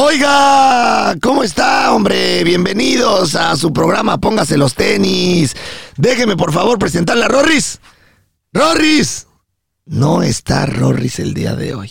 Oiga, ¿cómo está, hombre? Bienvenidos a su programa Póngase los tenis. Déjeme, por favor, presentarle a Rorris. Rorris. No está Rorris el día de hoy.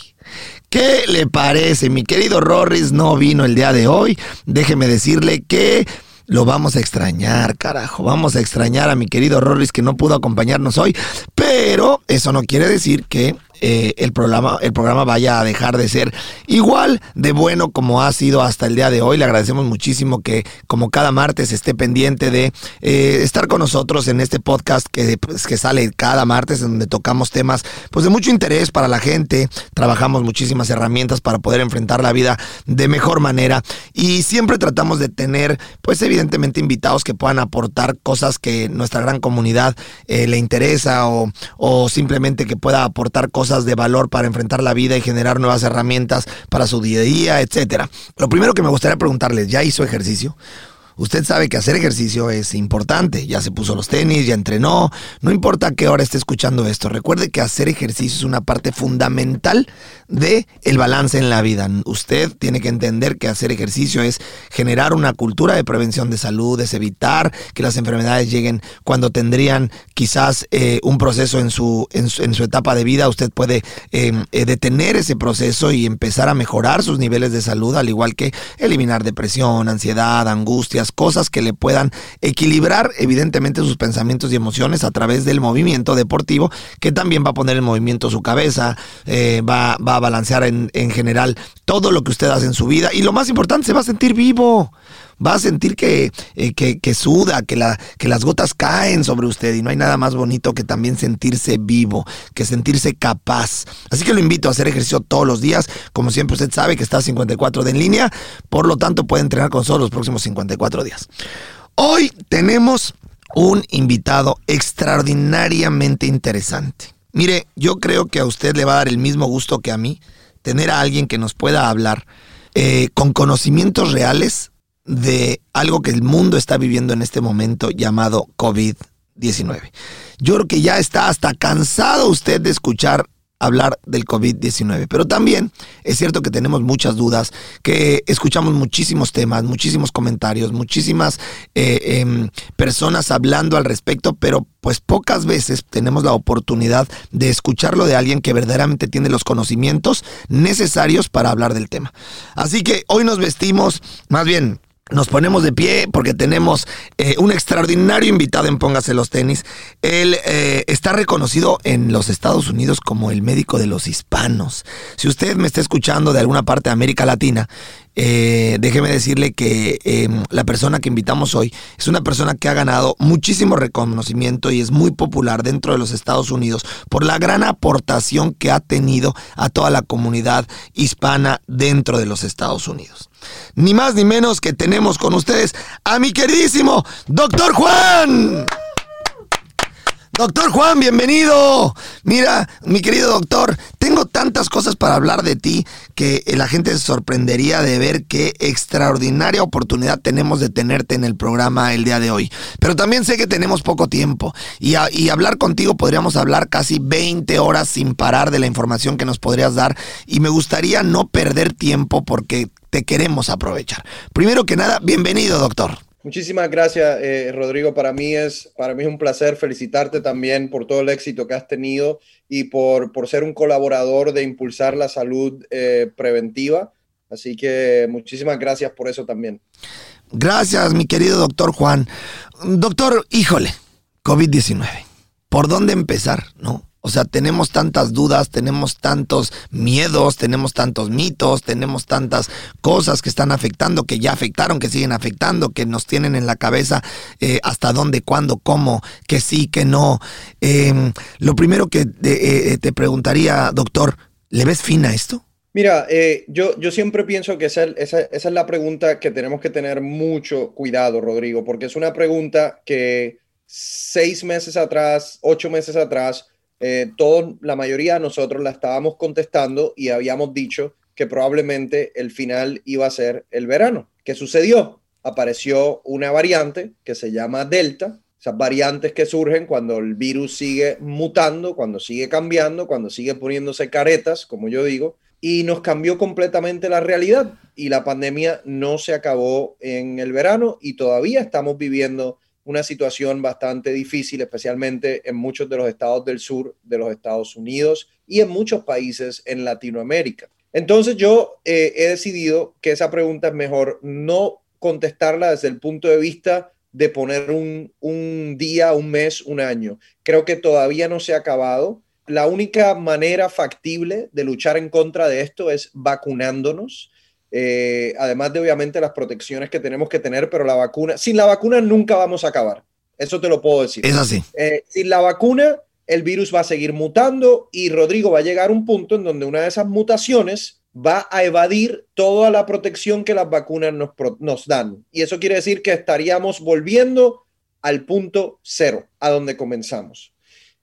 ¿Qué le parece? Mi querido Rorris no vino el día de hoy. Déjeme decirle que lo vamos a extrañar, carajo. Vamos a extrañar a mi querido Rorris que no pudo acompañarnos hoy. Pero eso no quiere decir que eh, el, programa, el programa vaya a dejar de ser igual de bueno como ha sido hasta el día de hoy. Le agradecemos muchísimo que como cada martes esté pendiente de eh, estar con nosotros en este podcast que, pues, que sale cada martes en donde tocamos temas pues de mucho interés para la gente. Trabajamos muchísimas herramientas para poder enfrentar la vida de mejor manera y siempre tratamos de tener pues evidentemente invitados que puedan aportar cosas que nuestra gran comunidad eh, le interesa o, o simplemente que pueda aportar cosas de valor para enfrentar la vida y generar nuevas herramientas para su día a día, etcétera. Lo primero que me gustaría preguntarles, ¿ya hizo ejercicio? Usted sabe que hacer ejercicio es importante. Ya se puso los tenis, ya entrenó. No importa qué hora esté escuchando esto. Recuerde que hacer ejercicio es una parte fundamental de el balance en la vida. Usted tiene que entender que hacer ejercicio es generar una cultura de prevención de salud, es evitar que las enfermedades lleguen cuando tendrían quizás eh, un proceso en su, en su, etapa de vida. Usted puede em, eh, detener ese proceso y empezar a mejorar sus niveles de salud, al igual que eliminar depresión, ansiedad, angustias cosas que le puedan equilibrar evidentemente sus pensamientos y emociones a través del movimiento deportivo, que también va a poner en movimiento su cabeza, eh, va, va, a balancear en, en general todo lo que usted hace en su vida. Y lo más importante, se va a sentir vivo va a sentir que, eh, que, que, suda, que, la, que las gotas caen sobre usted y no hay nada más bonito que también sentirse vivo, que sentirse capaz. Así que lo invito a hacer ejercicio todos los días. Como siempre usted sabe que está 54 de en línea, por lo tanto puede entrenar con nosotros los próximos 54 días. Hoy tenemos un invitado extraordinariamente interesante. Mire, yo creo que a usted le va a dar el mismo gusto que a mí tener a alguien que nos pueda hablar eh, con conocimientos reales de algo que el mundo está viviendo en este momento llamado COVID-19. Yo creo que ya está hasta cansado usted de escuchar hablar del COVID-19. Pero también es cierto que tenemos muchas dudas, que escuchamos muchísimos temas, muchísimos comentarios, muchísimas eh, em, personas hablando al respecto, pero pues pocas veces tenemos la oportunidad de escucharlo de alguien que verdaderamente tiene los conocimientos necesarios para hablar del tema. Así que hoy nos vestimos, más bien, nos ponemos de pie porque tenemos eh, un extraordinario invitado en Póngase los tenis. Él eh, está reconocido en los Estados Unidos como el médico de los hispanos. Si usted me está escuchando de alguna parte de América Latina, eh, déjeme decirle que em, la persona que invitamos hoy es una persona que ha ganado muchísimo reconocimiento y es muy popular dentro de los Estados Unidos por la gran aportación que ha tenido a toda la comunidad hispana dentro de los Estados Unidos. Ni más ni menos que tenemos con ustedes a mi queridísimo Doctor Juan. Doctor Juan, bienvenido. Mira, mi querido doctor, tengo tantas cosas para hablar de ti que la gente se sorprendería de ver qué extraordinaria oportunidad tenemos de tenerte en el programa el día de hoy. Pero también sé que tenemos poco tiempo y, y hablar contigo podríamos hablar casi 20 horas sin parar de la información que nos podrías dar y me gustaría no perder tiempo porque te queremos aprovechar. Primero que nada, bienvenido, doctor. Muchísimas gracias, eh, Rodrigo. Para mí, es, para mí un placer felicitarte también por todo el éxito que has tenido y por, por ser un colaborador de impulsar la salud eh, preventiva. Así que muchísimas gracias por eso también. Gracias, mi querido doctor Juan. Doctor, híjole, COVID-19. ¿Por dónde empezar? ¿No? O sea, tenemos tantas dudas, tenemos tantos miedos, tenemos tantos mitos, tenemos tantas cosas que están afectando, que ya afectaron, que siguen afectando, que nos tienen en la cabeza eh, hasta dónde, cuándo, cómo, que sí, que no. Em, lo primero que eh, te preguntaría, doctor, ¿le ves fin a esto? Mira, eh, yo, yo siempre pienso que esa, es la pregunta que tenemos que tener mucho cuidado, Rodrigo, porque es una pregunta que seis meses atrás, ocho meses atrás, eh, la mayoría de nosotros la estábamos contestando y habíamos dicho que probablemente el final iba a ser el verano. ¿Qué sucedió? Apareció una variante que se llama Delta, esas variantes que surgen cuando el virus sigue mutando, cuando sigue cambiando, cuando sigue poniéndose caretas, como yo digo, y nos cambió completamente la realidad. Y la pandemia no se acabó en el verano y todavía estamos viviendo una situación bastante difícil, especialmente en muchos de los estados del sur de los Estados Unidos y en muchos países en Latinoamérica. Entonces yo eh, he decidido que esa pregunta es mejor no contestarla desde el punto de vista de poner un, un día, un mes, un año. Creo que todavía no se ha acabado. La única manera factible de luchar en contra de esto es vacunándonos eh, además de obviamente las protecciones que tenemos que tener, pero la vacuna, sin la vacuna nunca vamos a acabar. Eso te lo puedo decir. Es así. Eh, sin la vacuna, el virus va a seguir mutando y Rodrigo va a llegar a un punto en donde una de esas mutaciones va a evadir toda la protección que las vacunas nos, nos dan. Y eso quiere decir que estaríamos volviendo al punto cero, a donde comenzamos.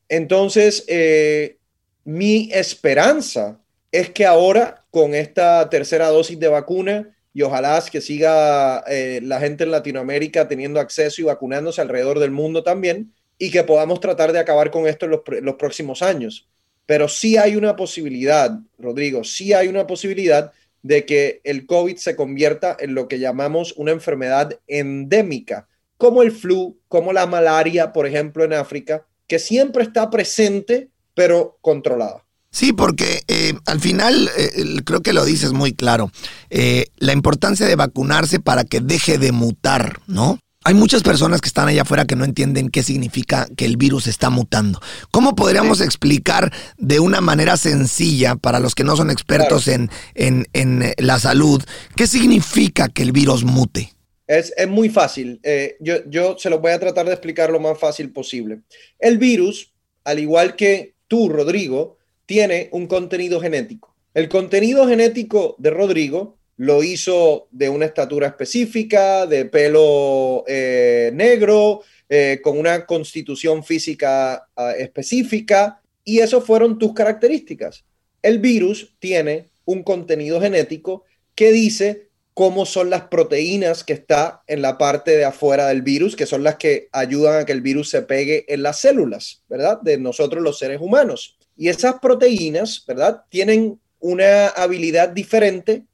Entonces, eh, mi esperanza es que ahora con esta tercera dosis de vacuna y ojalá que siga eh, la gente en Latinoamérica teniendo acceso y vacunándose alrededor del mundo también y que podamos tratar de acabar con esto en los, los próximos años. Pero sí hay una posibilidad, Rodrigo, sí hay una posibilidad de que el COVID se convierta en lo que llamamos una enfermedad endémica, como el flu, como la malaria, por ejemplo, en África, que siempre está presente, pero controlada. Sí, porque eh, al final, eh, creo que lo dices muy claro, eh, la importancia de vacunarse para que deje de mutar, ¿no? Hay muchas personas que están allá afuera que no entienden qué significa que el virus está mutando. ¿Cómo podríamos explicar de una manera sencilla para los que no son expertos en, en, la salud qué significa que el virus mute? Es, es muy fácil. yo, yo se lo voy a tratar de explicar lo más fácil posible. El virus, al igual que tú, Rodrigo, tiene un contenido genético. El contenido genético de Rodrigo lo hizo de una estatura específica, de pelo eh, negro, eh, con una constitución física ah, específica, y eso fueron tus características. El virus tiene un contenido genético que dice cómo son las proteínas que está en la parte de afuera del virus, que son las que ayudan a que el virus se pegue en las células, ¿verdad? De nosotros los seres humanos. Y esas proteínas, ¿verdad? Tienen una habilidad diferente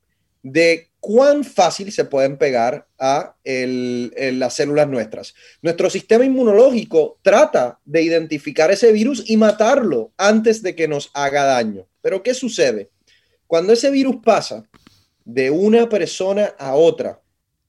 de cuán fácil se pueden pegar a las células nuestras. Nuestro sistema inmunológico trata de identificar ese virus y matarlo antes de que nos haga daño. Pero ¿qué sucede? Cuando ese virus pasa de una persona a otra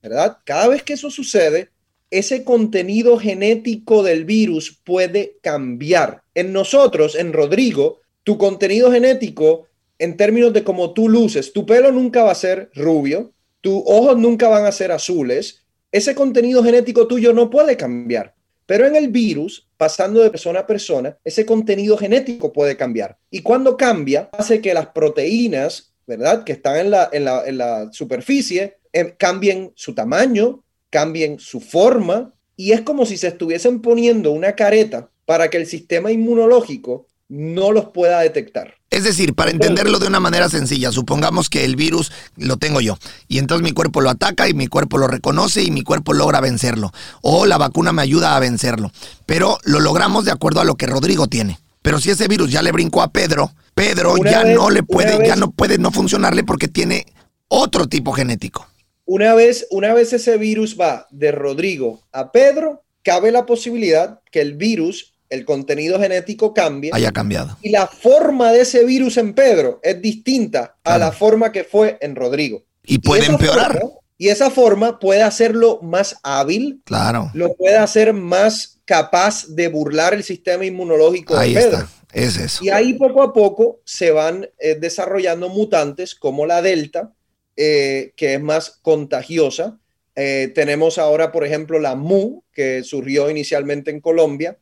¿verdad? Cada vez que eso sucede, ese contenido genético del virus puede cambiar. En nosotros, en Rodrigo, tu contenido genético, en términos de cómo tú luces, tu pelo nunca va a ser rubio, tus ojos nunca van a ser azules, ese contenido genético tuyo no puede cambiar. Pero en el virus, pasando de persona a persona, ese contenido genético puede cambiar. Y cuando cambia, hace que las proteínas, ¿verdad? Que están en la, superficie, eh, cambien su tamaño, cambien su forma. Y es como si se estuviesen poniendo una careta para que el sistema inmunológico no los pueda detectar. Es decir, para entenderlo de una manera sencilla, supongamos que el virus lo tengo yo y entonces mi cuerpo lo ataca y mi cuerpo lo reconoce y mi cuerpo logra vencerlo. O la vacuna me ayuda a vencerlo. Pero lo logramos de acuerdo a lo que Rodrigo tiene. Pero si ese virus ya le brincó a Pedro, Pedro ya no le puede, ya no puede no funcionarle porque tiene otro tipo genético. Una vez, una vez ese virus va de Rodrigo a Pedro, cabe la posibilidad que el virus el contenido genético cambia. Haya cambiado. Y la forma de ese virus en Pedro es distinta a la forma que fue en Rodrigo. Y puede empeorar. y esa forma puede hacerlo más hábil. Claro. Lo puede hacer más capaz de burlar el sistema inmunológico Ahí de Pedro. Está. Es eso. Y ahí poco a poco se van eh, desarrollando mutantes como la Delta, eh, que es más contagiosa. Eh, tenemos ahora, por ejemplo, la MU, que surgió inicialmente en Colombia,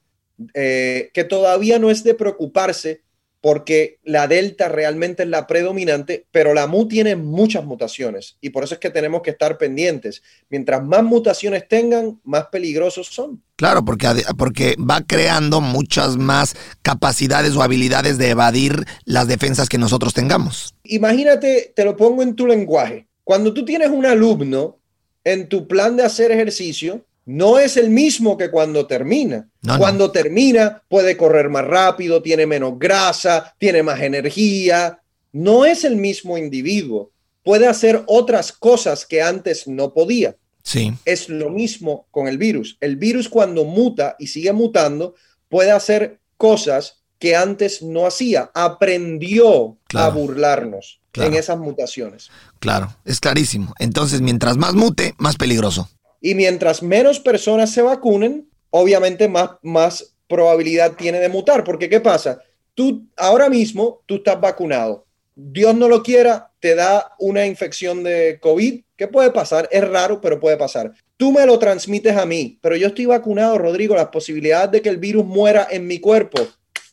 eh, que todavía no es de preocuparse porque la delta realmente es la predominante, pero la mu tiene muchas mutaciones y por eso es que tenemos que estar pendientes. Mientras más mutaciones tengan, más peligrosos son. Claro, porque, porque va creando muchas más capacidades o habilidades de evadir las defensas que nosotros tengamos. Imagínate, te lo pongo en tu lenguaje. Cuando tú tienes un alumno en tu plan de hacer ejercicio, no es el mismo que cuando termina. cuando termina puede correr más rápido, tiene menos grasa, tiene más energía. No es el mismo individuo. Puede hacer otras cosas que antes no podía. Sí. Es lo mismo con el virus. El virus cuando muta y sigue mutando puede hacer cosas que antes no hacía. Aprendió a burlarnos en esas mutaciones. Claro, es clarísimo. Entonces, mientras más mute, más peligroso. Y mientras menos personas se vacunen, obviamente más, más probabilidad tiene de mutar. Porque ¿qué pasa? Tú ahora mismo, tú estás vacunado. Dios no lo quiera, te da una infección de COVID. ¿Qué puede pasar? Es raro, pero puede pasar. Tú me lo transmites a mí, pero yo estoy vacunado, Rodrigo. Las posibilidades de que el virus muera en mi cuerpo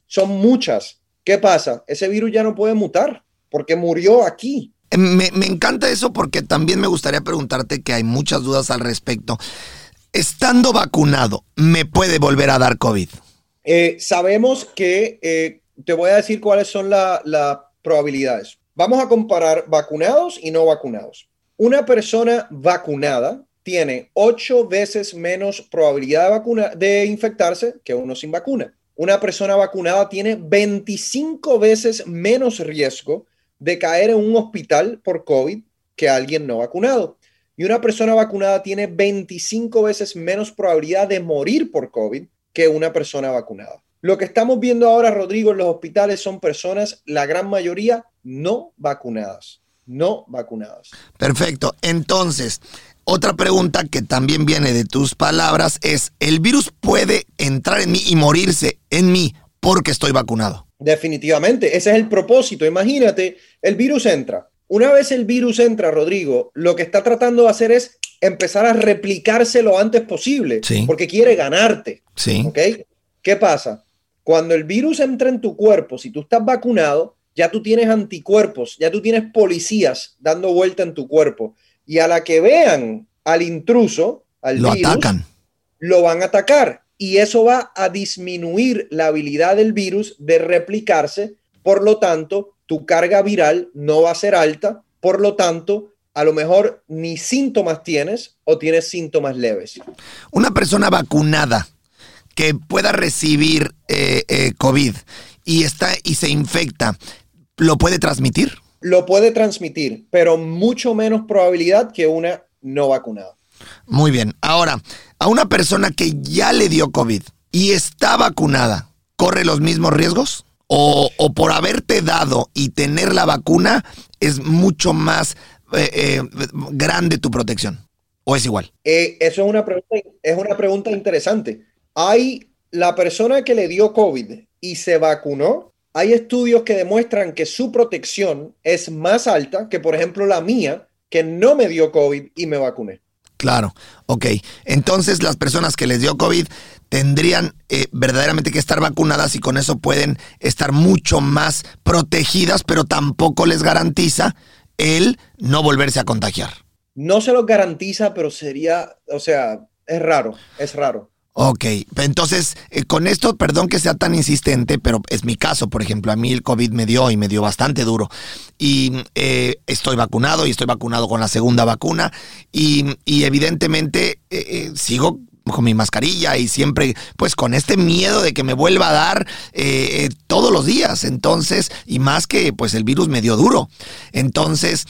son muchas. ¿Qué pasa? Ese virus ya no puede mutar porque murió aquí. Me, encanta eso porque también me gustaría preguntarte que hay muchas dudas al respecto. Estando vacunado, ¿me puede volver a dar COVID? Eh, sabemos que, eh, te voy a decir cuáles son las probabilidades. Vamos a comparar vacunados y no vacunados. Una persona vacunada tiene ocho veces menos probabilidad de, de infectarse que uno sin vacuna. Una persona vacunada tiene 25 veces menos riesgo de caer en un hospital por COVID que alguien no vacunado. Y una persona vacunada tiene 25 veces menos probabilidad de morir por COVID que una persona vacunada. Lo que estamos viendo ahora, Rodrigo, en los hospitales son personas, la gran mayoría, no vacunadas. No vacunadas. Perfecto. Entonces, otra pregunta que también viene de tus palabras es, ¿el virus puede entrar en mí y morirse en mí porque estoy vacunado? Definitivamente, ese es el propósito. Imagínate, el virus entra. Una vez el virus entra, Rodrigo, lo que está tratando de hacer es empezar a replicarse lo antes posible, porque quiere ganarte. Sí. ¿Ok? ¿Qué pasa? Cuando el virus entra en tu cuerpo, si tú estás vacunado, ya tú tienes anticuerpos, ya tú tienes policías dando vuelta en tu cuerpo. Y a la que vean al intruso, al lo virus, atacan. lo van a atacar y eso va a disminuir la habilidad del virus de replicarse. Por lo tanto, tu carga viral no va a ser alta. Por lo tanto, a lo mejor ni síntomas tienes o tienes síntomas leves. Una persona vacunada que pueda recibir eh, eh, COVID y, está, y se infecta, ¿lo puede transmitir? Lo puede transmitir, pero mucho menos probabilidad que una no vacunada. Muy bien. Ahora, a una persona que ya le dio COVID y está vacunada, ¿corre los mismos riesgos? ¿O, por haberte dado y tener la vacuna es mucho más eh, eh, grande tu protección? ¿O es igual? Eh, eso es una, pregunta, es una pregunta interesante. Hay la persona que le dio COVID y se vacunó, hay estudios que demuestran que su protección es más alta que, por ejemplo, la mía, que no me dio COVID y me vacuné. Claro, ok. Entonces las personas que les dio COVID tendrían eh, verdaderamente que estar vacunadas y con eso pueden estar mucho más protegidas, pero tampoco les garantiza el no volverse a contagiar. No se lo garantiza, pero sería, o sea, es raro, es raro. Ok, entonces eh, con esto, perdón que sea tan insistente, pero es mi caso, por ejemplo, a mí el COVID me dio y me dio bastante duro. Y eh, estoy vacunado y estoy vacunado con la segunda vacuna y, evidentemente eh, sigo con mi mascarilla y siempre pues con este miedo de que me vuelva a dar todos los días. Entonces, y más que pues el virus me dio duro. Entonces,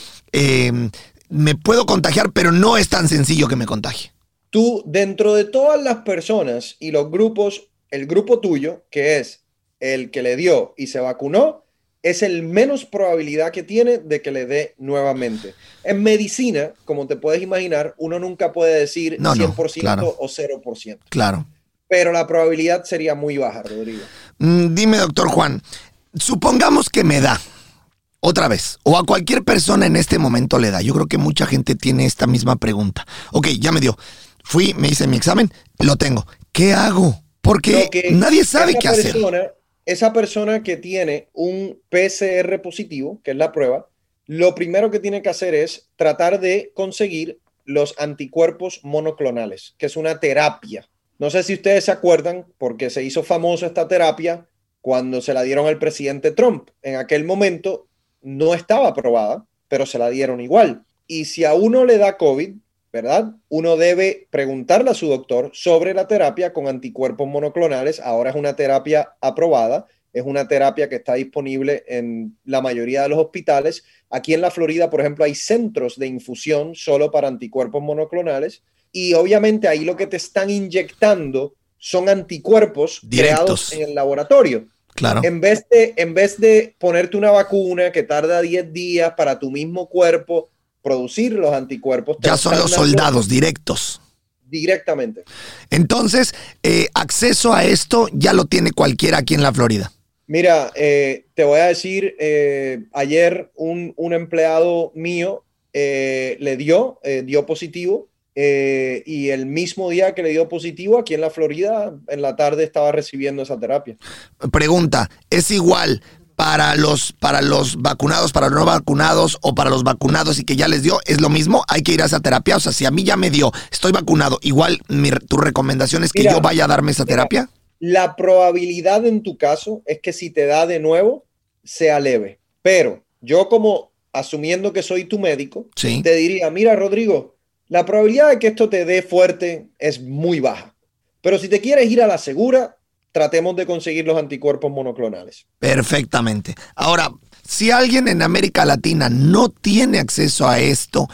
me puedo contagiar, pero no es tan sencillo que me contagie tú dentro de todas las personas y los grupos, el grupo tuyo, que es el que le dio y se vacunó, es el menos probabilidad que tiene de que le dé nuevamente. En medicina, como te puedes imaginar, uno nunca puede decir 100% o 0%. Claro. Pero la probabilidad sería muy baja, Rodrigo. Mm, dime, doctor Juan, supongamos que me da. Otra vez, o a cualquier persona en este momento le da. Yo creo que mucha gente tiene esta misma pregunta. Ok, ya me dio fui, me hice mi examen, lo tengo. ¿Qué hago? Porque nadie sabe qué hacer. Esa persona que tiene un PCR positivo, que es la prueba, lo primero que tiene que hacer es tratar de conseguir los anticuerpos monoclonales, que es una terapia. No sé si ustedes se acuerdan, porque se hizo famosa esta terapia cuando se la dieron al presidente Trump. En aquel momento no estaba aprobada, pero se la dieron igual. Y si a uno le da COVID, ¿verdad? Uno debe preguntarle a su doctor sobre la terapia con anticuerpos monoclonales. Ahora es una terapia aprobada, es una terapia que está disponible en la mayoría de los hospitales. Aquí en la Florida, por ejemplo, hay centros de infusión solo para anticuerpos monoclonales y obviamente ahí lo que te están inyectando son anticuerpos creados en el laboratorio. Claro. En vez, de, en vez de ponerte una vacuna que tarda 10 días para tu mismo cuerpo producir los anticuerpos. Ya son los soldados directos. Directamente. Entonces, eh, acceso a esto ya lo tiene cualquiera aquí en la Florida. Mira, eh, te voy a decir, eh, ayer un, un, empleado mío le dio, dio positivo, y el mismo día que le dio positivo, aquí en la Florida, en la tarde estaba recibiendo esa terapia. Pregunta, ¿es igual para los, para los vacunados, para los no vacunados o para los vacunados y que ya les dio, es lo mismo, hay que ir a esa terapia. O sea, si a mí ya me dio, estoy vacunado, igual tu recomendación es que yo vaya a darme esa terapia. La probabilidad en tu caso es que si te da de nuevo, sea leve. Pero yo como asumiendo que soy tu médico, te diría, mira Rodrigo, la probabilidad de que esto te dé fuerte es muy baja. Pero si te quieres ir a la segura, tratemos de conseguir los anticuerpos monoclonales. Perfectamente. Ahora, si alguien en América Latina no tiene acceso a esto,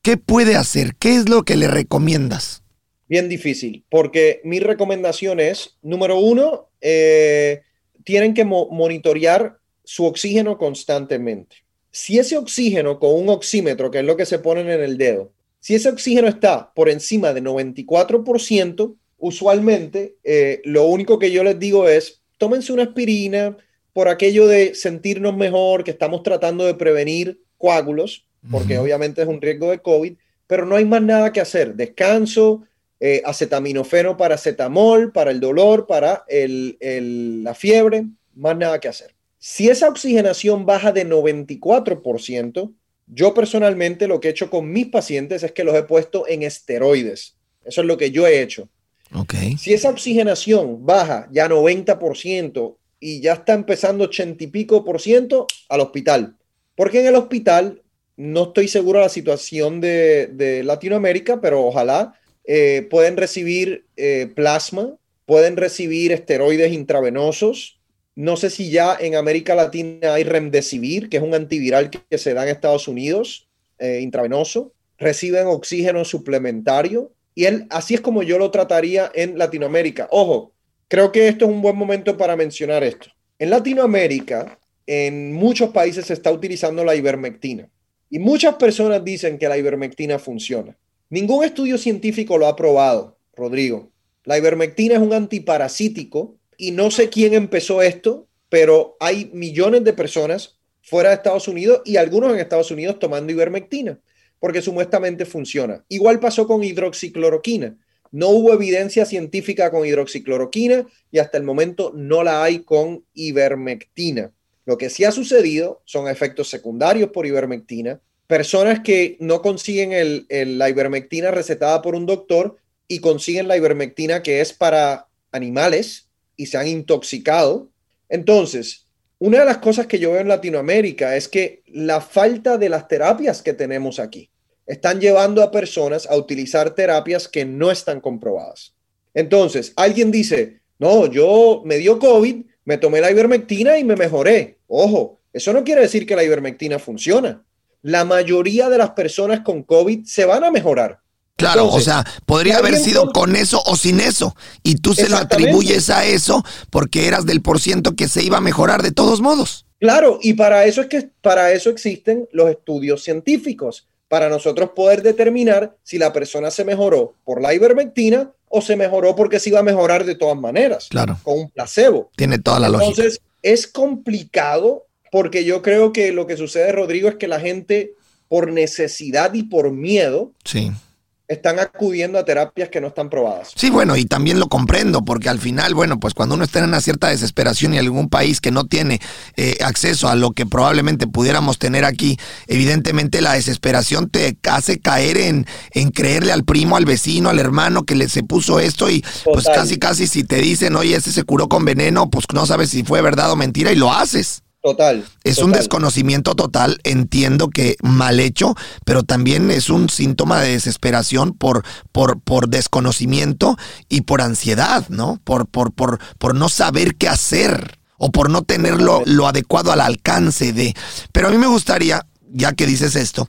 ¿qué puede hacer? ¿Qué es lo que le recomiendas? Bien difícil, porque mi recomendación es, número uno, eh, tienen que monitorear su oxígeno constantemente. Si ese oxígeno con un oxímetro, que es lo que se ponen en el dedo, si ese oxígeno está por encima de 94%, usualmente eh, lo único que yo les digo es, tómense una aspirina por aquello de sentirnos mejor, que estamos tratando de prevenir coágulos, porque obviamente es un riesgo de COVID, pero no hay más nada que hacer. Descanso, eh, acetaminofeno para acetamol, para el dolor, para la fiebre, más nada que hacer. Si esa oxigenación baja de 94%, yo personalmente lo que he hecho con mis pacientes es que los he puesto en esteroides. Eso es lo que yo he hecho. Si esa oxigenación baja ya 90% y ya está empezando 80 y pico por ciento, al hospital. Porque en el hospital, no estoy seguro de la situación de, Latinoamérica, pero ojalá eh, pueden recibir eh, plasma, pueden recibir esteroides intravenosos. No sé si ya en América Latina hay remdesivir, que es un antiviral que, se da en Estados Unidos, eh, intravenoso. Reciben oxígeno suplementario y él, así es como yo lo trataría en Latinoamérica. Ojo, creo que esto es un buen momento para mencionar esto. En Latinoamérica, en muchos países se está utilizando la ivermectina. Y muchas personas dicen que la ivermectina funciona. Ningún estudio científico lo ha probado, Rodrigo. La ivermectina es un antiparasítico y no sé quién empezó esto, pero hay millones de personas fuera de Estados Unidos y algunos en Estados Unidos tomando ivermectina porque supuestamente funciona. Igual pasó con hidroxicloroquina. No hubo evidencia científica con hidroxicloroquina y hasta el momento no la hay con ivermectina. Lo que sí ha sucedido son efectos secundarios por ivermectina, personas que no consiguen la ivermectina recetada por un doctor y consiguen la ivermectina que es para animales y se han intoxicado. Entonces, una de las cosas que yo veo en Latinoamérica es que la falta de las terapias que tenemos aquí están llevando a personas a utilizar terapias que no están comprobadas. Entonces, alguien dice, no, yo me dio COVID, me tomé la ivermectina y me mejoré. Ojo, eso no quiere decir que la ivermectina funciona. La mayoría de las personas con COVID se van a mejorar. Claro, o sea, podría haber sido con eso o sin eso. Y tú se lo atribuyes a eso porque eras del por ciento que se iba a mejorar de todos modos. Claro, y para eso es que para eso existen los estudios científicos para nosotros poder determinar si la persona se mejoró por la ivermectina o se mejoró porque se iba a mejorar de todas maneras. Claro. Con un placebo. Tiene toda la lógica. Entonces, es complicado porque yo creo que lo que sucede, Rodrigo, es que la gente, por necesidad y por miedo, sí están acudiendo a terapias que no están probadas. Sí, bueno, y también lo comprendo, porque al final, bueno, pues cuando uno está en una cierta desesperación y algún país que no tiene eh, acceso a lo que probablemente pudiéramos tener aquí, evidentemente la desesperación te hace caer en, en creerle al primo, al vecino, al hermano que le se puso esto y pues casi, casi si te dicen, oye, ese se curó con veneno, pues no sabes si fue verdad o mentira y lo haces. Total. Es un desconocimiento total, entiendo que mal hecho, pero también es un síntoma de desesperación por, por, por desconocimiento y por ansiedad, ¿no? Por, por, por, por no saber qué hacer o por no tenerlo lo adecuado al alcance de. Pero a mí me gustaría, ya que dices esto,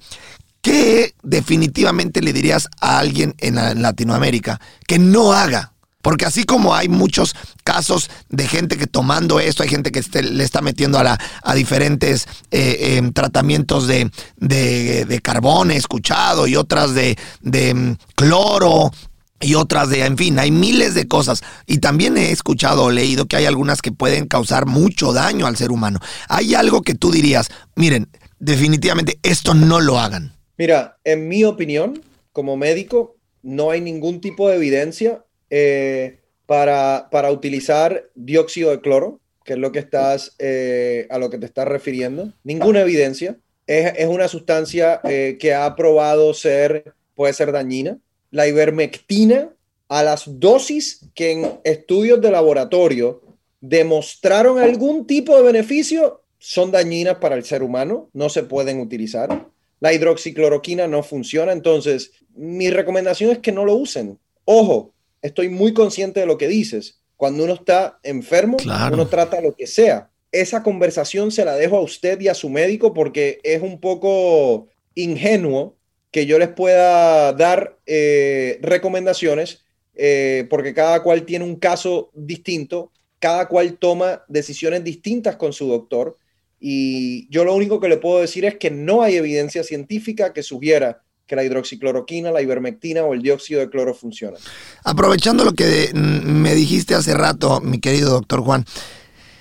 ¿qué definitivamente le dirías a alguien en Latinoamérica que no haga porque así como hay muchos casos de gente que tomando esto, hay gente que le está metiendo a, la, a diferentes eh, em, tratamientos de, de, carbón, he escuchado, y otras de, mm, cloro, y otras de, en fin, hay miles de cosas. Y también he escuchado o leído que hay algunas que pueden causar mucho daño al ser humano. ¿Hay algo que tú dirías, miren, definitivamente esto no lo hagan? Mira, en mi opinión, como médico, no hay ningún tipo de evidencia eh, para, para, utilizar dióxido de cloro, que es lo que estás, eh, a lo que te estás refiriendo. Ninguna evidencia. Es, es una sustancia eh, que ha probado ser, puede ser dañina. La ivermectina, a las dosis que en estudios de laboratorio demostraron algún tipo de beneficio, son dañinas para el ser humano, no se pueden utilizar. La hidroxicloroquina no funciona, entonces mi recomendación es que no lo usen. Ojo, estoy muy consciente de lo que dices. Cuando uno está enfermo, uno trata lo que sea. Esa conversación se la dejo a usted y a su médico porque es un poco ingenuo que yo les pueda dar eh, recomendaciones eh, porque cada cual tiene un caso distinto, cada cual toma decisiones distintas con su doctor y yo lo único que le puedo decir es que no hay evidencia científica que sugiera que la hidroxicloroquina, la ivermectina o el dióxido de cloro funcionan. Aprovechando lo que me dijiste hace rato, mi querido doctor Juan,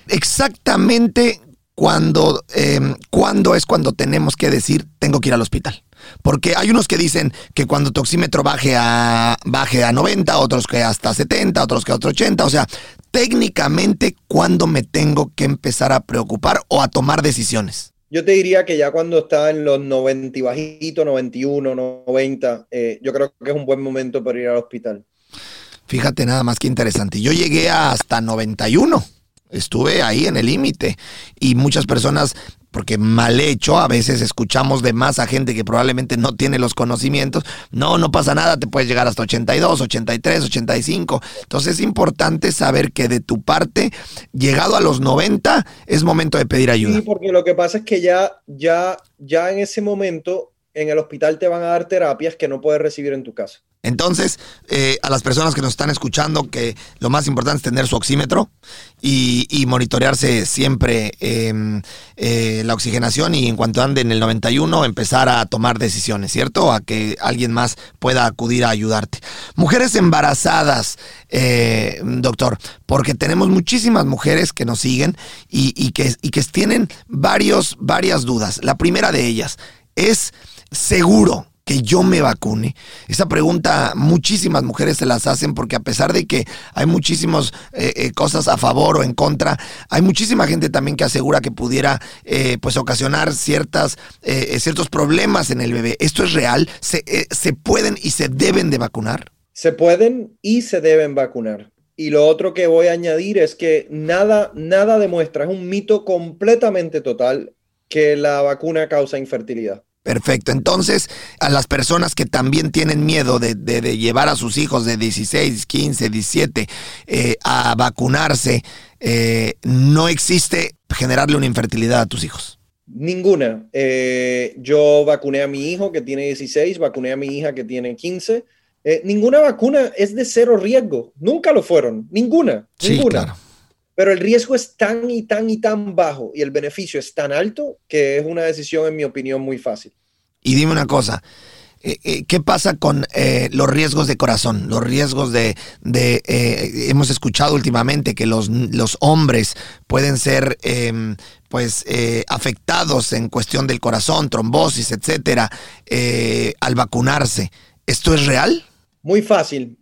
exactamente cuando, em, cuándo es cuando tenemos que decir tengo que ir al hospital. Porque hay unos que dicen que cuando tu oxímetro baje a, baje a 90, otros que hasta 70, otros que hasta 80. O sea, técnicamente, ¿cuándo me tengo que empezar a preocupar o a tomar decisiones? Yo te diría que ya cuando está en los 90 y bajito, 91, 90, eh, yo creo que es un buen momento para ir al hospital. Fíjate nada más que interesante. Yo llegué hasta 91. Estuve ahí en el límite y muchas personas porque mal hecho, a veces escuchamos de más a gente que probablemente no tiene los conocimientos. No, no pasa nada, te puedes llegar hasta 82, 83, 85. Entonces es importante saber que de tu parte, llegado a los 90, es momento de pedir ayuda. Sí, porque lo que pasa es que ya, ya, ya en ese momento en el hospital te van a dar terapias que no puedes recibir en tu casa. Entonces, eh, a las personas que nos están escuchando, que lo más importante es tener su oxímetro y, monitorearse siempre em, eh, la oxigenación y en cuanto ande en el 91 empezar a tomar decisiones, ¿cierto? A que alguien más pueda acudir a ayudarte. Mujeres embarazadas, eh, doctor, porque tenemos muchísimas mujeres que nos siguen y, que, y que tienen varios, varias dudas. La primera de ellas es seguro que yo me vacune? Esa pregunta muchísimas mujeres se las hacen porque a pesar de que hay muchísimas eh, eh, cosas a favor o en contra, hay muchísima gente también que asegura que pudiera eh, pues ocasionar ciertas, ciertos problemas en el bebé. ¿Esto es real? ¿Se, ¿Se pueden y se deben de vacunar? Se pueden y se deben vacunar. Y lo otro que voy a añadir es que nada, nada demuestra, es un mito completamente total que la vacuna causa infertilidad. Perfecto. Entonces, a las personas que también tienen miedo de, llevar a sus hijos de 16, 15, 17 a vacunarse, eh, no existe generarle una infertilidad a tus hijos. Ninguna. Eh, yo vacuné a mi hijo que tiene 16, vacuné a mi hija que tiene 15. Eh, ninguna vacuna es de cero riesgo. Nunca lo fueron. Ninguna. Sí, ninguna. Claro. Pero el riesgo es tan y tan y tan bajo y el beneficio es tan alto que es una decisión, en mi opinión, muy fácil. Y dime una cosa, eh, eh, ¿qué pasa con eh, los riesgos de corazón? Los riesgos de, hemos escuchado últimamente que los, los hombres pueden ser em, pues afectados en cuestión del corazón, trombosis, etcétera, al vacunarse. ¿Esto es real? Muy fácil.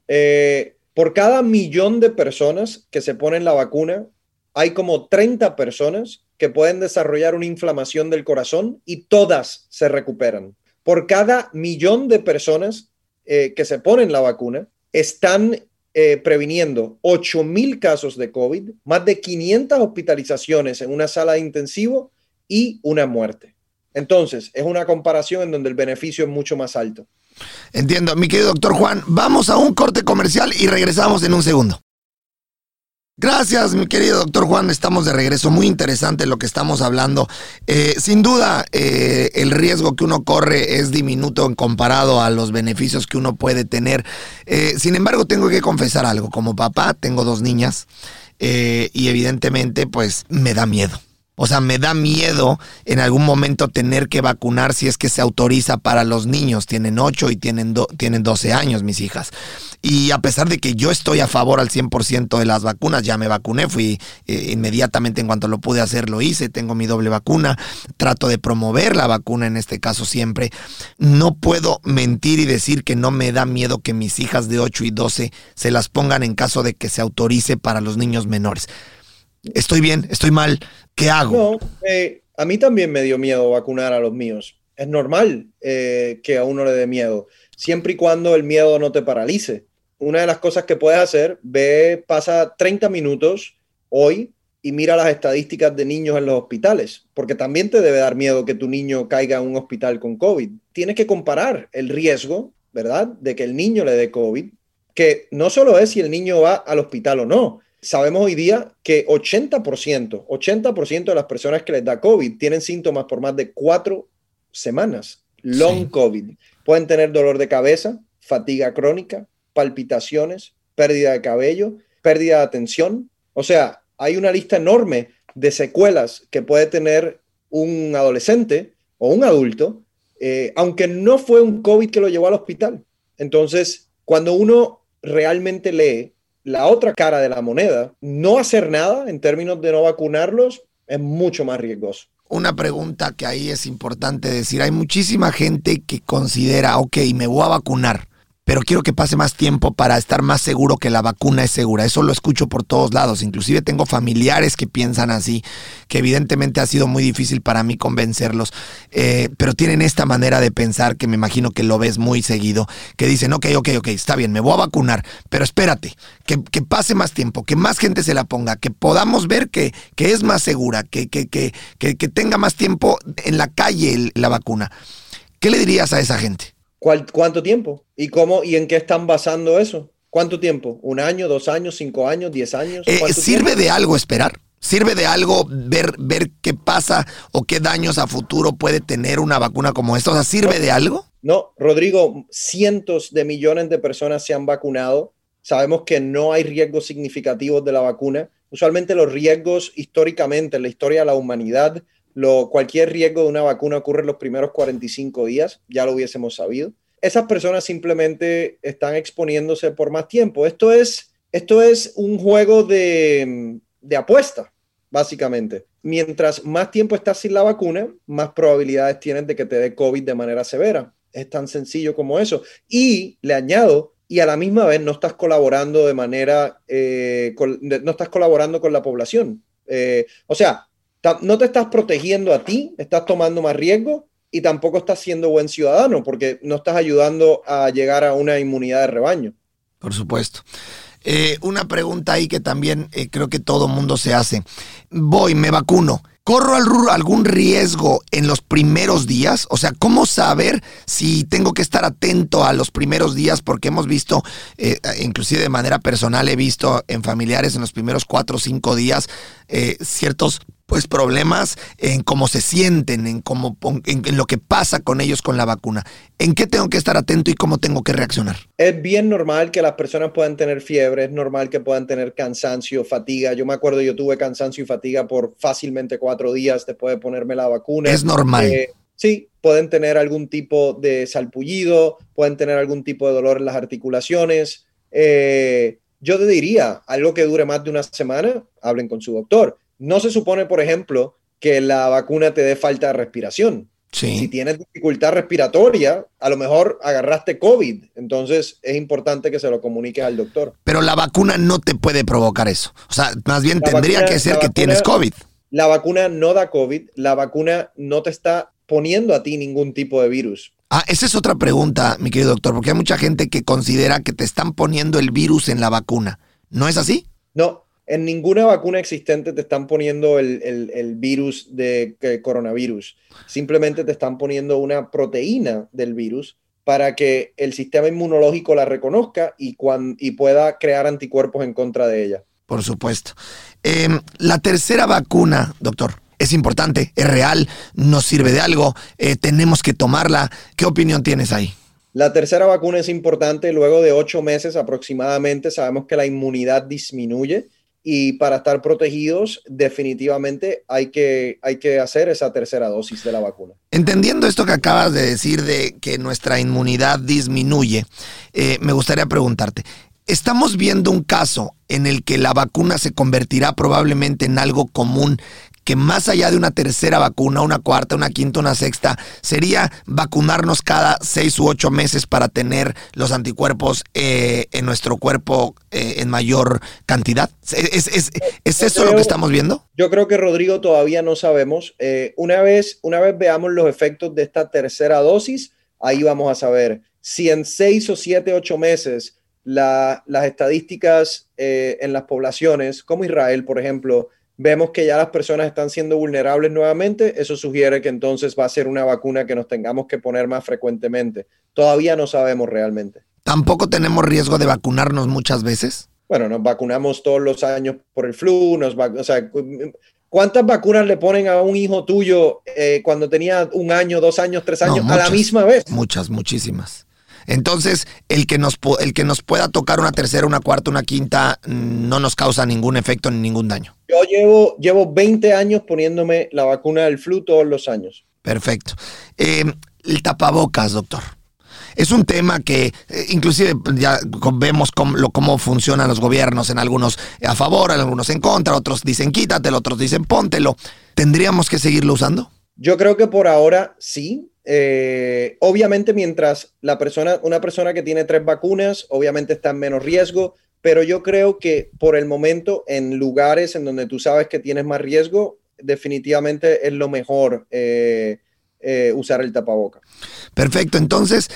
Por cada millón de personas que se ponen la vacuna, hay como 30 personas que pueden desarrollar una inflamación del corazón y todas se recuperan. Por cada millón de personas eh, que se ponen la vacuna, están eh, previniendo 8 mil casos de COVID, más de 500 hospitalizaciones en una sala de intensivo y una muerte. Entonces, es una comparación en donde el beneficio es mucho más alto. Entiendo, mi querido doctor Juan. Vamos a un corte comercial y regresamos en un segundo. Gracias, mi querido doctor Juan. Estamos de regreso. Muy interesante lo que estamos hablando. Eh, sin duda, eh, el riesgo que uno corre es diminuto en comparado a los beneficios que uno puede tener. Eh, sin embargo, tengo que confesar algo. Como papá, tengo dos niñas y evidentemente, pues me da miedo. O sea, me da miedo en algún momento tener que vacunar si es que se autoriza para los niños. Tienen 8 y tienen, tienen 12 años mis hijas. Y a pesar de que yo estoy a favor al 100% de las vacunas, ya me vacuné, fui eh, inmediatamente en cuanto lo pude hacer, lo hice, tengo mi doble vacuna, trato de promover la vacuna en este caso siempre. No puedo mentir y decir que no me da miedo que mis hijas de 8 y 12 se las pongan en caso de que se autorice para los niños menores. Estoy bien, estoy mal, ¿qué hago? Eh, a mí también me dio miedo vacunar a los míos. Es normal eh, que a uno le dé miedo, siempre y cuando el miedo no te paralice. Una de las cosas que puedes hacer, ve, pasa 30 minutos hoy y mira las estadísticas de niños en los hospitales, porque también te debe dar miedo que tu niño caiga en un hospital con COVID. Tienes que comparar el riesgo, ¿verdad?, de que el niño le dé COVID, que no solo es si el niño va al hospital o no, sabemos hoy día que 80%, 80% de las personas que les da COVID tienen síntomas por más de cuatro semanas. Long COVID. Pueden tener dolor de cabeza, fatiga crónica, palpitaciones, pérdida de cabello, pérdida de atención. O sea, hay una lista enorme de secuelas que puede tener un adolescente o un adulto, eh, aunque no fue un COVID que lo llevó al hospital. Entonces, cuando uno realmente lee la otra cara de la moneda, no hacer nada en términos de no vacunarlos es mucho más riesgoso. Una pregunta que ahí es importante decir, hay muchísima gente que considera, ok, me voy a vacunar, pero quiero que pase más tiempo para estar más seguro que la vacuna es segura. Eso lo escucho por todos lados. Inclusive tengo familiares que piensan así, que evidentemente ha sido muy difícil para mí convencerlos, eh, pero tienen esta manera de pensar que me imagino que lo ves muy seguido, que dicen, ok, ok, ok, está bien, me voy a vacunar, pero espérate, que, pase más tiempo, que más gente se la ponga, que podamos ver que, que es más segura, que, que, que, que tenga más tiempo en la calle la vacuna. ¿Qué le dirías a esa gente? ¿Cuánto tiempo? ¿Y cómo y en qué están basando eso? ¿Cuánto tiempo? ¿Un año, dos años, cinco años, diez años? Eh, ¿Sirve de algo esperar? ¿Sirve de algo ver, ver qué pasa o qué daños a futuro puede tener una vacuna como esta? O sea, ¿sirve de algo? No, Rodrigo, cientos de millones de personas se han vacunado. Sabemos que no hay riesgos significativos de la vacuna. Usualmente los riesgos históricamente en la historia de la humanidad, lo, cualquier riesgo de una vacuna ocurre en los primeros 45 días, ya lo hubiésemos sabido esas personas simplemente están exponiéndose por más tiempo. Esto es, esto es un juego de, de apuesta, básicamente. Mientras más tiempo estás sin la vacuna, más probabilidades tienes de que te dé COVID de manera severa. Es tan sencillo como eso. Y le añado, y a la misma vez no estás colaborando de manera, eh, no estás colaborando con la población. Eh, o sea, no te estás protegiendo a ti, estás tomando más riesgo y tampoco estás siendo buen ciudadano porque no estás ayudando a llegar a una inmunidad de rebaño. Por supuesto. Eh, una pregunta ahí que también eh, creo que todo mundo se hace. Voy, me vacuno. ¿Corro algún riesgo en los primeros días? O sea, ¿cómo saber si tengo que estar atento a los primeros días? Porque hemos visto, eh, inclusive de manera personal, he visto en familiares en los primeros cuatro o cinco días ciertos pues problemas en cómo se sienten, en cómo en, lo que pasa con ellos con la vacuna. ¿En qué tengo que estar atento y cómo tengo que reaccionar? Es bien normal que las personas puedan tener fiebre, es normal que puedan tener cansancio, fatiga. Yo me acuerdo, yo tuve cansancio y fatiga por fácilmente cuatro días después de ponerme la vacuna. Es normal. Eh, sí, pueden tener algún tipo de salpullido, pueden tener algún tipo de dolor en las articulaciones. Eh, yo te diría, algo que dure más de una semana, hablen con su doctor no se supone, por ejemplo, que la vacuna te dé falta de respiración. Si tienes dificultad respiratoria, a lo mejor agarraste COVID. Entonces es importante que se lo comuniques al doctor. Pero la vacuna no te puede provocar eso. O sea, más bien tendría que ser que tienes COVID. La vacuna no da COVID. La vacuna no te está poniendo a ti ningún tipo de virus. Ah, esa es otra pregunta, mi querido doctor, porque hay mucha gente que considera que te están poniendo el virus en la vacuna. ¿No es así? No, en ninguna vacuna existente te están poniendo el, virus de coronavirus. Simplemente te están poniendo una proteína del virus para que el sistema inmunológico la reconozca y, y pueda crear anticuerpos en contra de ella. Por supuesto. Em, la tercera vacuna, doctor, es importante, es real, nos sirve de algo, eh, tenemos que tomarla. ¿Qué opinión tienes ahí? La tercera vacuna es importante. Luego de ocho meses aproximadamente sabemos que la inmunidad disminuye y para estar protegidos definitivamente hay que, hay que hacer esa tercera dosis de la vacuna. Entendiendo esto que acabas de decir de que nuestra inmunidad disminuye, eh, me gustaría preguntarte, estamos viendo un caso en el que la vacuna se convertirá probablemente en algo común que más allá de una tercera vacuna, una cuarta, una quinta, una sexta, sería vacunarnos cada seis u ocho meses para tener los anticuerpos eh, en nuestro cuerpo eh, en mayor cantidad. ¿Es, eso lo que estamos viendo? Yo creo que Rodrigo todavía no sabemos. Eh, una, vez, una vez veamos los efectos de esta tercera dosis, ahí vamos a saber si en seis o siete, ocho meses las estadísticas en las poblaciones, como Israel, por ejemplo, vemos que ya las personas están siendo vulnerables nuevamente, eso sugiere que entonces va a ser una vacuna que nos tengamos que poner más frecuentemente. Todavía no sabemos realmente. ¿Tampoco tenemos riesgo de vacunarnos muchas veces? Bueno, nos vacunamos todos los años por el flu, nos o sea, ¿cuántas vacunas le ponen a un hijo tuyo eh, cuando tenía un año, dos años, tres años a la misma vez? Muchas, muchísimas. Entonces, el que, nos, el que nos pueda tocar una tercera, una cuarta, una quinta, mm, no nos causa ningún efecto ni ningún daño. Yo llevo, llevo 20 años poniéndome la vacuna del flu todos los años. Perfecto. Eh, el tapabocas, doctor. Es un tema que eh, inclusive ya vemos cómo, cómo, funcionan los gobiernos, en algunos a favor, en algunos en contra, otros dicen quítatelo, otros dicen póntelo. ¿Tendríamos que seguirlo usando? Yo creo que por ahora sí. Eh, obviamente, mientras la persona, una persona que tiene tres vacunas, obviamente está en menos riesgo, pero yo creo que por el momento, en lugares en donde tú sabes que tienes más riesgo, definitivamente es lo mejor eh, eh, usar el tapaboca. Perfecto. Entonces,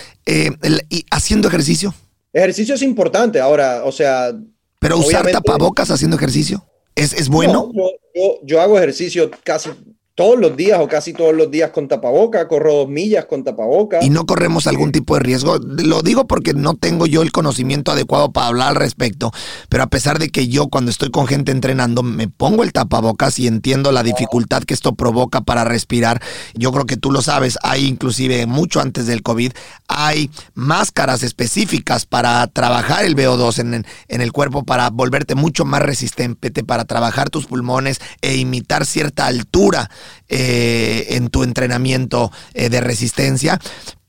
¿y haciendo ejercicio? Ejercicio es importante. Ahora, o sea. Pero usar tapabocas haciendo ejercicio, ¿es, es bueno? yo, yo hago ejercicio casi todos los días o casi todos los días con tapaboca, corro dos millas con tapaboca. Y no corremos algún tipo de riesgo. Lo digo porque no tengo yo el conocimiento adecuado para hablar al respecto, pero a pesar de que yo cuando estoy con gente entrenando me pongo el tapabocas y entiendo la dificultad que esto provoca para respirar, yo creo que tú lo sabes, hay inclusive mucho antes del COVID, hay máscaras específicas para trabajar el VO2 en, en el cuerpo, para volverte mucho más resistente, para trabajar tus pulmones e imitar cierta altura eh, en tu entrenamiento eh, de resistencia,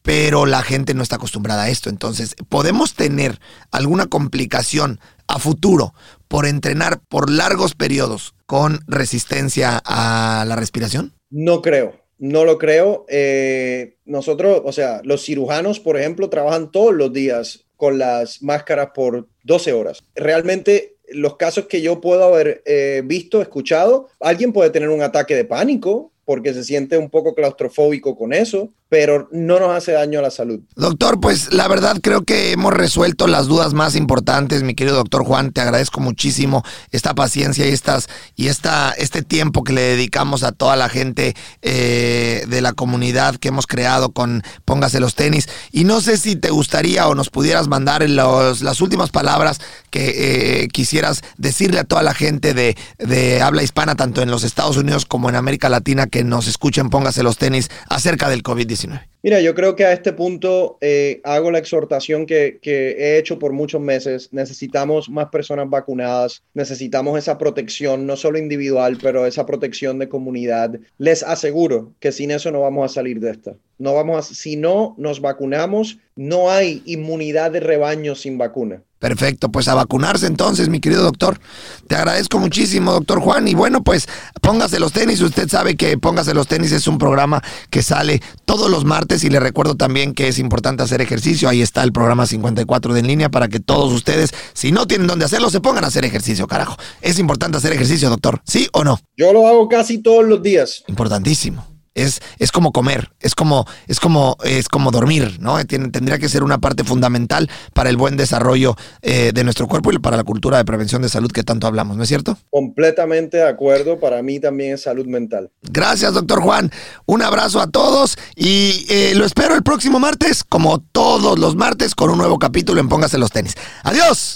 pero la gente no está acostumbrada a esto. Entonces, ¿podemos tener alguna complicación a futuro por entrenar por largos periodos con resistencia a la respiración? No creo. No lo creo. Eh, nosotros, o sea, los cirujanos, por ejemplo, trabajan todos los días con las máscaras por 12 horas. Realmente los casos que yo puedo haber eh, visto, escuchado, alguien puede tener un ataque de pánico porque se siente un poco claustrofóbico con eso, pero no nos hace daño a la salud. Doctor, pues la verdad creo que hemos resuelto las dudas más importantes, mi querido doctor Juan, te agradezco muchísimo esta paciencia y estas y esta este tiempo que le dedicamos a toda la gente eh, de la comunidad que hemos creado con Póngase los tenis. Y no sé si te gustaría o nos pudieras mandar los, las últimas palabras que eh, quisieras decirle a toda la gente de, de habla hispana, tanto en los Estados Unidos como en América Latina, que nos escuchen Póngase los tenis acerca del COVID-19. 2019. Mira, yo creo que a este punto eh, hago la exhortación que, que, he hecho por muchos meses. Necesitamos más personas vacunadas, necesitamos esa protección, no solo individual, pero esa protección de comunidad. Les aseguro que sin eso no vamos a salir de esta. No vamos a, si no nos vacunamos, no hay inmunidad de rebaño sin vacuna. Perfecto, pues a vacunarse entonces, mi querido doctor. Te agradezco muchísimo, doctor Juan. Y bueno, pues póngase los tenis. Usted sabe que Póngase los tenis es un programa que sale todos los martes y le recuerdo también que es importante hacer ejercicio. Ahí está el programa 54 de en línea para que todos ustedes, si no tienen dónde hacerlo, se pongan a hacer ejercicio, carajo. Es importante hacer ejercicio, doctor. ¿Sí o no? Yo lo hago casi todos los días. Importantísimo. Es, es, como comer, es como, es como, es como dormir, ¿no? tendría que ser una parte fundamental para el buen desarrollo eh, de nuestro cuerpo y para la cultura de prevención de salud que tanto hablamos, ¿no es cierto? Completamente de acuerdo, para mí también es salud mental. Gracias, doctor Juan. Un abrazo a todos y eh, lo espero el próximo martes, como todos los martes, con un nuevo capítulo en Póngase los tenis. Adiós.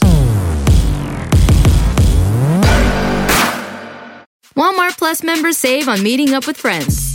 Walmart Plus members save on meeting up with friends.